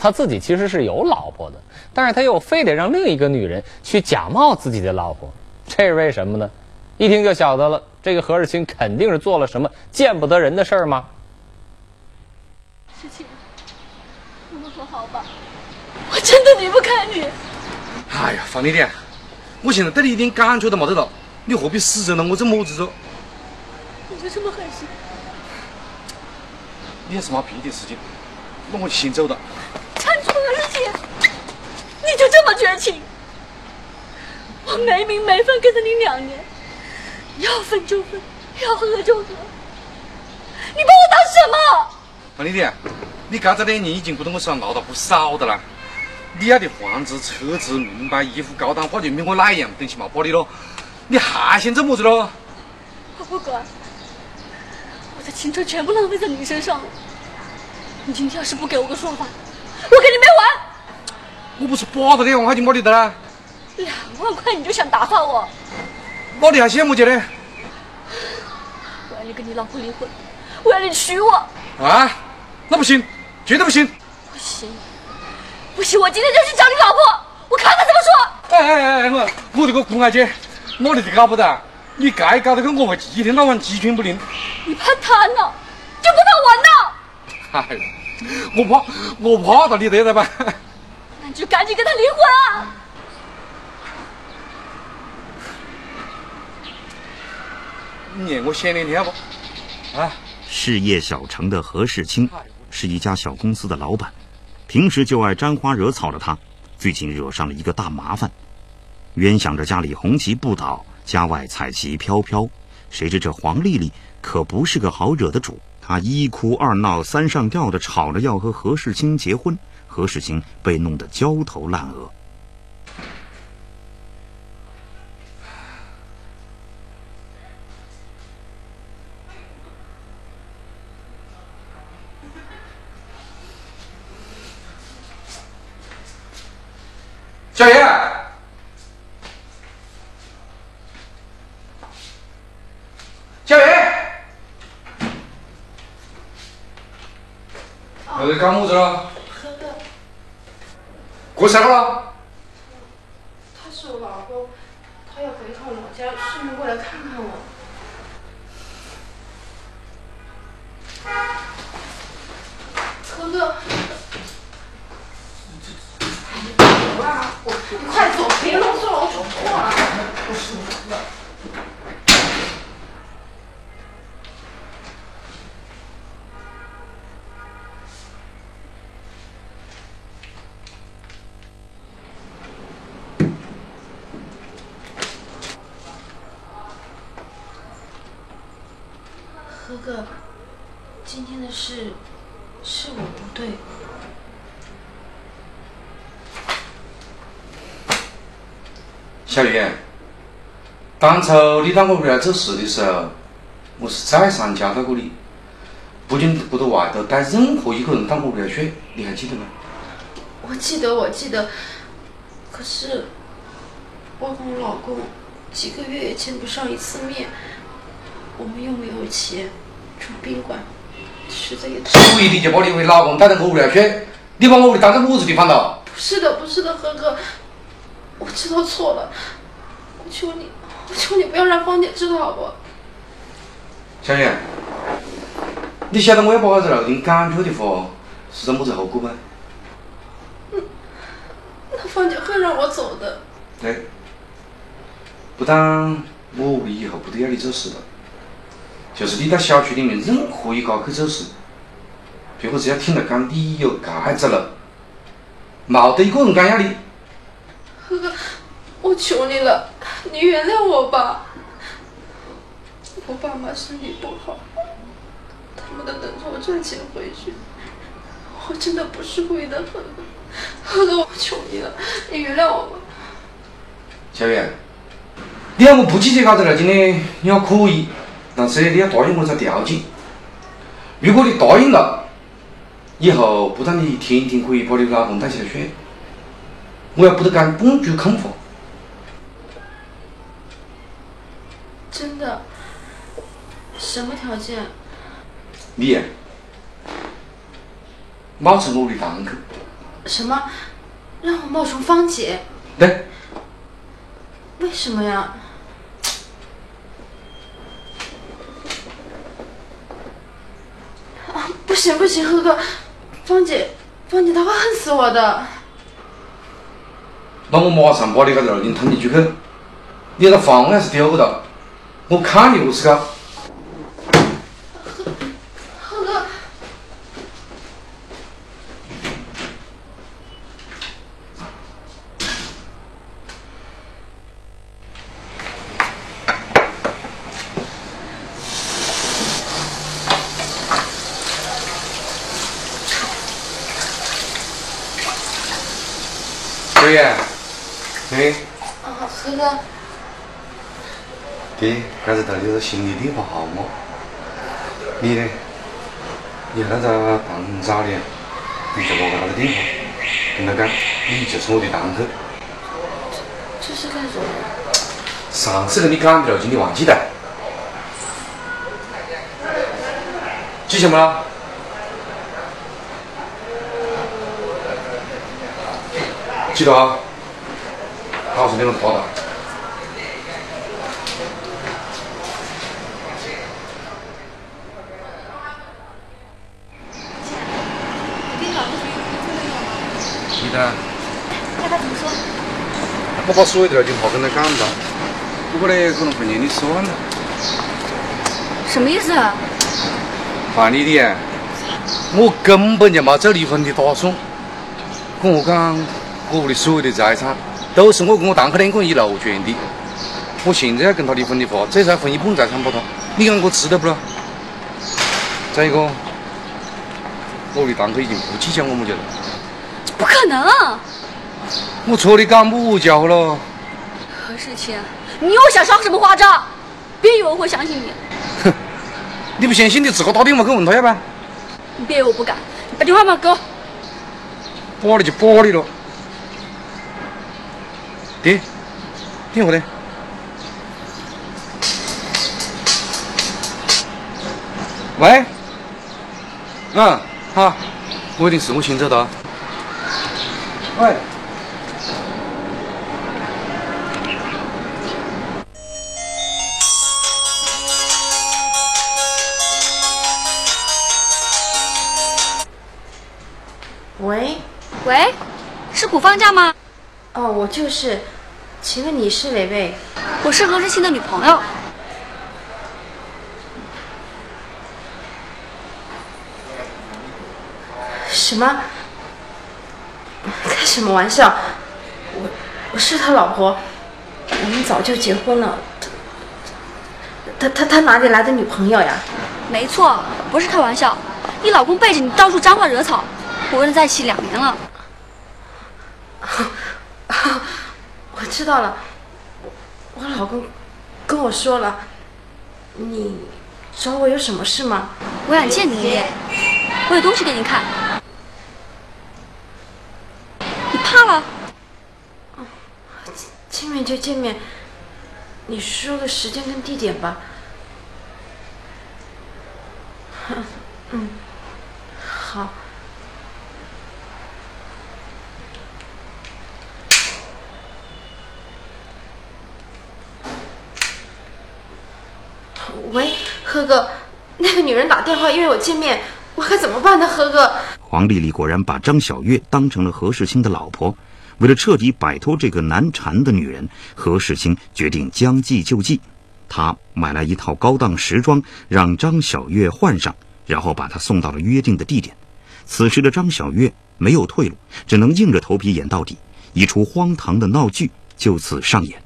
他自己其实是有老婆的，但是他又非得让另一个女人去假冒自己的老婆，这是为什么呢？一听就晓得了，这个何日清肯定是做了什么见不得人的事儿吗？世清，我们和好吧，我真的离不开你。哎呀，方丽丽，我现在对你一点感觉都没得了，你何必死撑着我这么子做？你就这么狠心？你要是没别的事情，那我就先走了。就这么绝情？我没名没分跟着你两年，要分就分，要喝就喝，你把我当什么？王丽丽，你刚才两年已经跟着我身上闹到不少的了。你要的房子、车子、名牌、衣服、高档化妆品我哪一样东西没把你咯？你还想做么子喽？我不管，我的青春全部浪费在你身上了。你今天要是不给我个说法，我跟你没完！我不是把他两万块钱把你的啦？两万块你就想打发我？那你还想么子呢？我要你跟你老婆离婚，我要你娶我！啊？那不行，绝对不行！不行，不行！我今天就去找你老婆，我看他怎么说！哎哎哎哎，我我这个姑娘姐，哪里都搞不得，你该搞得跟我会一天到晚鸡犬不宁。你怕他呢，就不怕我呢？哎，我怕我怕到你得了吧？那你就赶紧跟他离婚啊！你让我想两天不？啊？事业小成的何世清是一家小公司的老板，平时就爱沾花惹草的他，最近惹上了一个大麻烦。原想着家里红旗不倒，家外彩旗飘飘，谁知这黄丽丽可不是个好惹的主。她一哭二闹三上吊的吵着要和何世清结婚，何世清被弄得焦头烂额。小叶，小叶，又在干么子了？哥哥，我下班了？他是我老公，他要回趟老家，顺便过来看看我。哥哥，你走啊！你快走，别啰嗦了，我走错了不是。哥哥，今天的事是我不对。小雨，当初你到我屋来做事的时候，我是再三交代过你，不准不得外头带任何一个人到我屋来睡，你还记得吗？我记得，我记得。可是，我跟我老公几个月也见不上一次面，我们又没有钱住宾馆，实在也太……所以你就把你为老公带到我屋来睡，你把我屋里当成么子地方了？不是的，不是的，哥哥，我知道错了，我求你，我求你不要让芳姐知道好不好？小叶，你晓得我要把我这漏点感觉的话，是个么子后果吗？那芳姐会让我走的。对，不但我屋里以后不得要你做事了，就是你在小区里面任何一家去做事，别个只要听到讲你有盖子了，冇得一个人敢要你。哥哥，我求你了，你原谅我吧。我爸妈身体不好，他们都等着我赚钱回去。我真的不是故意的，哥哥。哥哥，我求你了，你原谅我吧。小月，你要我不去这搞子了，今天你要可以，但是你要答应我个条件。如果你答应了，以后不但你天天可以把你老公带起来睡，我要不得敢半句空话。真的？什么条件？你呀，冒充我的堂客，什么？让我冒充芳姐？对，为什么呀？啊，不不行不行，哥哥，芳姐，芳姐她会恨死我的。那我马上把你个二零捅进去去。你那方案是丢的，我看你何是搞。呵哥，小燕，哎，啊，呵哥，爹，是心里电话号码。你呢？你那个堂嫂呢？你就拨个他的电话，跟他讲，你就是我的堂客。这是干什么？上次跟你讲的了，今天忘记了。记什么了？记得啊。告诉你们跑的。记得。看他怎么说。我把所有的事情话跟他干了，不过呢，可能会念你失望了。什么意思啊？范丽丽，我根本就没做离婚的打算。跟我讲，我屋里所有的财产都是我跟我堂客两个人一路赚的。我现在要跟他离婚的话，最少要分一半财产给他。你讲我值得不咯？再一个，我的堂客已经不计较我们家了。不可能！我错你干么家伙了？何世清，你又想耍什么花招？别以为我会相信你，哼你不相信你自个打电话去问他要不然？你别以为我不敢。你把电话码给我。扒你就扒你了。爹，电话呢？喂？嗯，好，我有点事，我先走了。喂。喂，喂，是古放假吗？哦，我就是，请问你是哪位？我是何志新的女朋友。什么？开什么玩笑？我我是他老婆，我们早就结婚了。他他他他哪里来的女朋友呀？没错，不是开玩笑。你老公背着你到处沾花惹草，我跟他在一起两年了。我知道了，我我老公跟我说了，你找我有什么事吗？我想见你一面，我有东西给你看。你怕了？见面就见面，你说个时间跟地点吧。嗯，好。喂，何哥，那个女人打电话约我见面，我该怎么办呢？何哥，黄丽丽果然把张小月当成了何世清的老婆。为了彻底摆脱这个难缠的女人，何世清决定将计就计。他买来一套高档时装，让张小月换上，然后把她送到了约定的地点。此时的张小月没有退路，只能硬着头皮演到底。一出荒唐的闹剧就此上演。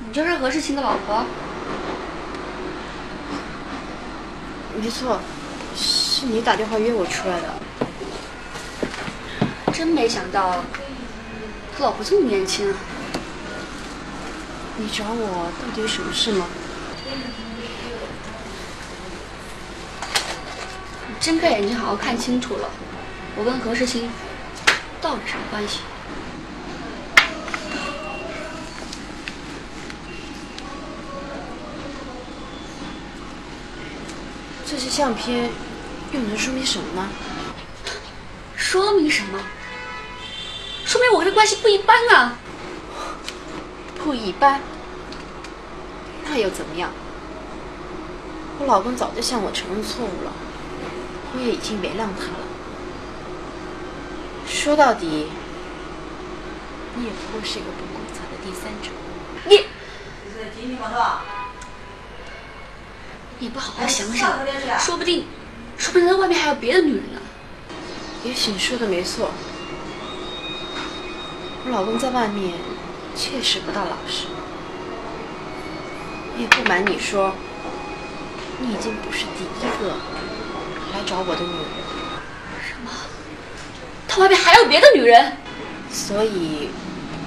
你就是何世清的老婆？没错，是你打电话约我出来的。真没想到，他老婆这么年轻啊！你找我到底有什么事吗？你睁开眼睛好好看清楚了，我跟何世清到底什么关系？这些相片又能说明什么呢？说明什么？说明我跟他关系不一般啊！不一般，那又怎么样？我老公早就向我承认错误了，我也已经原谅他了。说到底，你也不过是一个不光彩的第三者。你你不好好想想，说不定，说不定在外面还有别的女人呢。也许你说的没错，我老公在外面确实不大老实。也不瞒你说，你已经不是第一个来找我的女人，什么？他外面还有别的女人？所以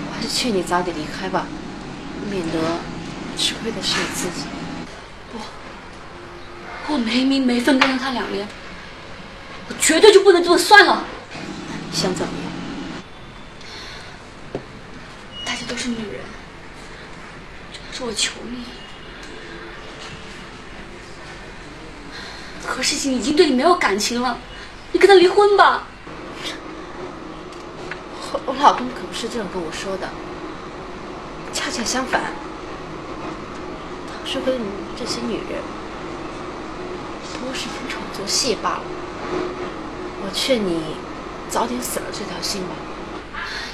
我还是劝你早点离开吧，免得吃亏的是你自己。我没名没分跟了他两年，我绝对就不能这么算了。想怎么样？大家都是女人，这是我求你。何世清已经对你没有感情了，你跟他离婚吧。我老公可不是这样跟我说的，恰恰相反，他说跟你们这些女人不过是逢场作戏罢了。我劝你早点死了这条心吧。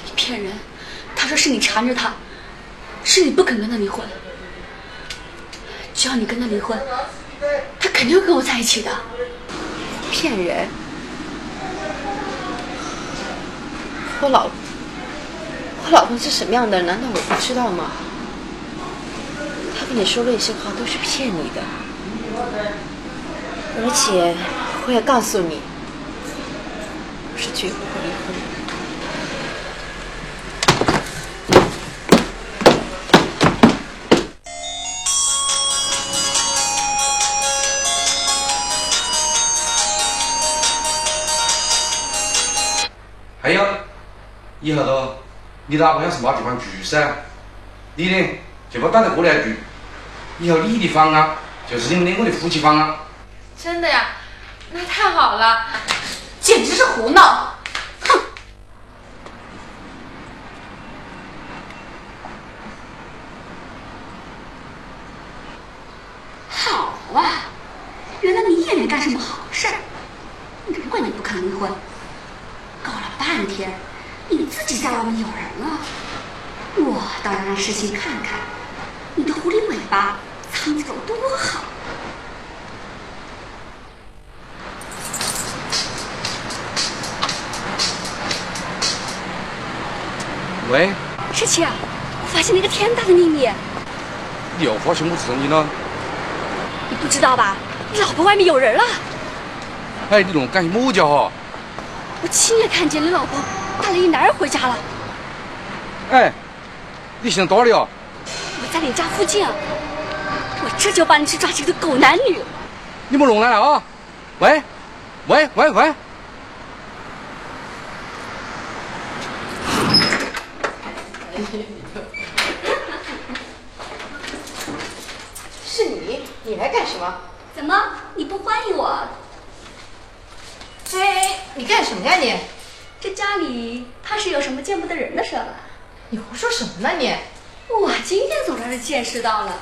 你骗人！他说是你缠着他，是你不肯跟他离婚。只要你跟他离婚，他肯定会跟我在一起的。骗人！我老我老公是什么样的？难道我不知道吗？他跟你说那些话都是骗你的，而且我也告诉你，是绝不会离婚的。还有，以后都你老婆要是没地方住噻，你呢就不打得过来住，以后你的房啊就是你们两个的夫妻房啊。真的呀？那太好了！简直是胡闹！哼！好啊，原来你也没干什么好事，难怪你不肯离婚。搞了半天，你自己在外面有人了。我倒要让世情看看，你的狐狸尾巴藏的有多好。喂，世情，我发现了一个天大的秘密，你又发现我这你了？你不知道吧？你老婆外面有人了。哎，你弄干些么家伙？我亲眼看见你老婆带了一男人回家了。哎，你现在哪里啊？我在你家附近啊，我这就帮你去抓这个狗男女。你莫弄来了啊！喂，喂喂喂！是你？来干什么？怎么你不欢迎我？哎，你干什么呀你？这家里怕是有什么见不得人的事吧。你胡说什么呢你？我今天总算是见识到了，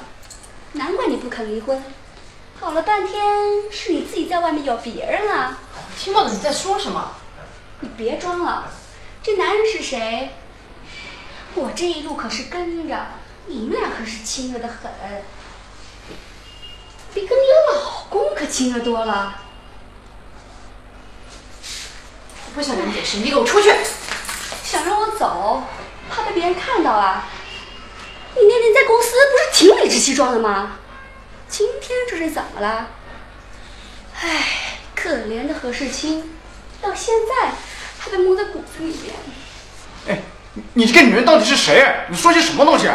难怪你不肯离婚。搞了半天是你自己在外面有别人了。我听不懂你在说什么。你别装了，这男人是谁？我这一路可是跟着，你们俩可是亲热的很，比跟你老公可亲热多了。我不想跟你解释，你给我出去！想让我走，怕被别人看到啊？你那天在公司不是挺理直气壮的吗？今天这是怎么了？唉，可怜的何世清，到现在还被蒙在骨子里面。哎，你你这个女人到底是谁？你说些什么东西？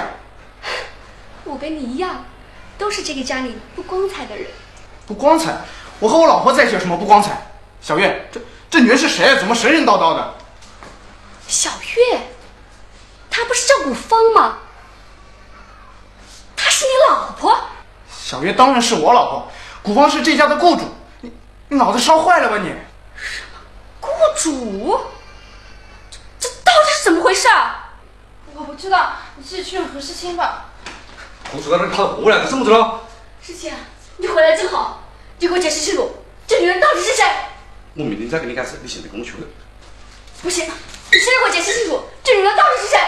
我跟你一样，都是这个家里不光彩的人。不光彩？我和我老婆在一起有什么不光彩？小月，这这女人是谁？怎么神神叨叨的？小月，她不是叫古芳吗？她是你老婆。小月当然是我老婆，古芳是这家的雇主，你你脑子烧坏了吧你？什么雇主，这这到底是怎么回事啊？我不知道，你自己去问何世清吧。我说到那跑过来，怎么着了？世清，你回来正好，你给我解释清楚，这女人到底是谁？我明天再跟你解释，你现在跟我去。不行，你现在给我解释清楚，这女人到底是谁？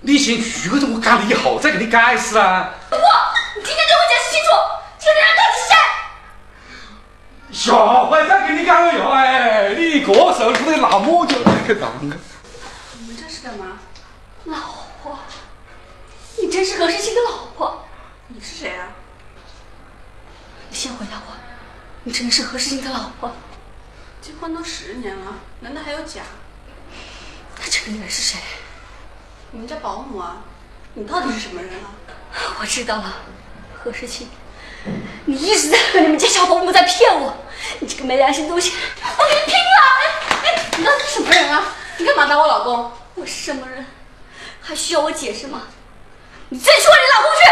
你先去个，我干了以后再给你解释啊。不，你今天给我解释清楚，这个女人到底是谁？下回再给你讲哟，哎，你一个手出的那么久，去当个。你们这是干嘛？老婆，你真是何世清的老婆？你是谁啊？你先回答我，你真的是何世清的老婆？结婚都十年了，难道还有假？那这个女人是谁？你们家保姆啊？你到底是什么人啊？我知道了，何世清，你一直在和你们家小保姆在骗我，你这个没良心东西，我跟你拼了！哎，你到底是什么人啊？你干嘛打我老公？我是什么人，还需要我解释吗？你自己去问你老公去。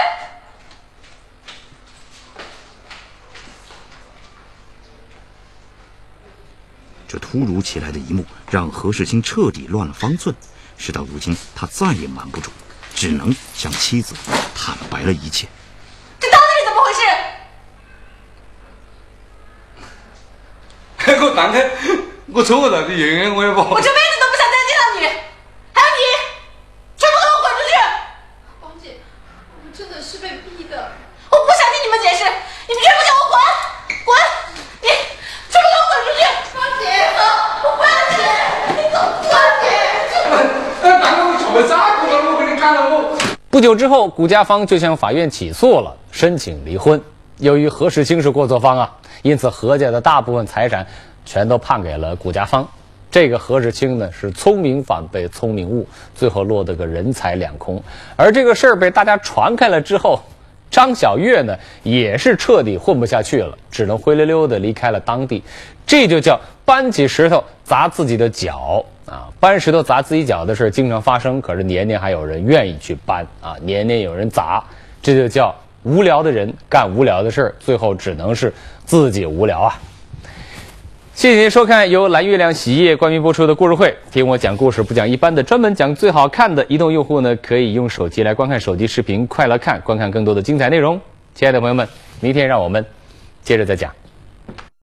这突如其来的一幕让何世清彻底乱了方寸。事到如今，他再也瞒不住，只能向妻子坦白了一切。这到底是怎么回事？我当开，我错了，你原谅我也不。我这辈子都不想再见到你，还有你，全部给我滚出去！王姐，我们真的是被逼的。我不想听你们解释，你们全部给我滚，滚！你全部给我滚出去！王姐，我不要你，你给我滚！哎，当个我错了，咋个了？我跟你讲了我。不久之后，谷家方就向法院起诉了，申请离婚。由于何世清是过错方啊，因此何家的大部分财产全都判给了谷家方。这个何世清呢，是聪明反被聪明误，最后落得个人财两空。而这个事儿被大家传开了之后，张小月呢，也是彻底混不下去了，只能灰溜溜的离开了当地。这就叫搬起石头砸自己的脚啊！搬石头砸自己脚的事儿经常发生，可是年年还有人愿意去搬啊，年年有人砸，这就叫无聊的人干无聊的事儿，最后只能是自己无聊啊！谢谢您收看由蓝月亮洗衣液冠名播出的故事会。听我讲故事不讲一般的，专门讲最好看的。移动用户呢，可以用手机来观看手机视频，快乐看，观看更多的精彩内容。亲爱的朋友们，明天让我们接着再讲。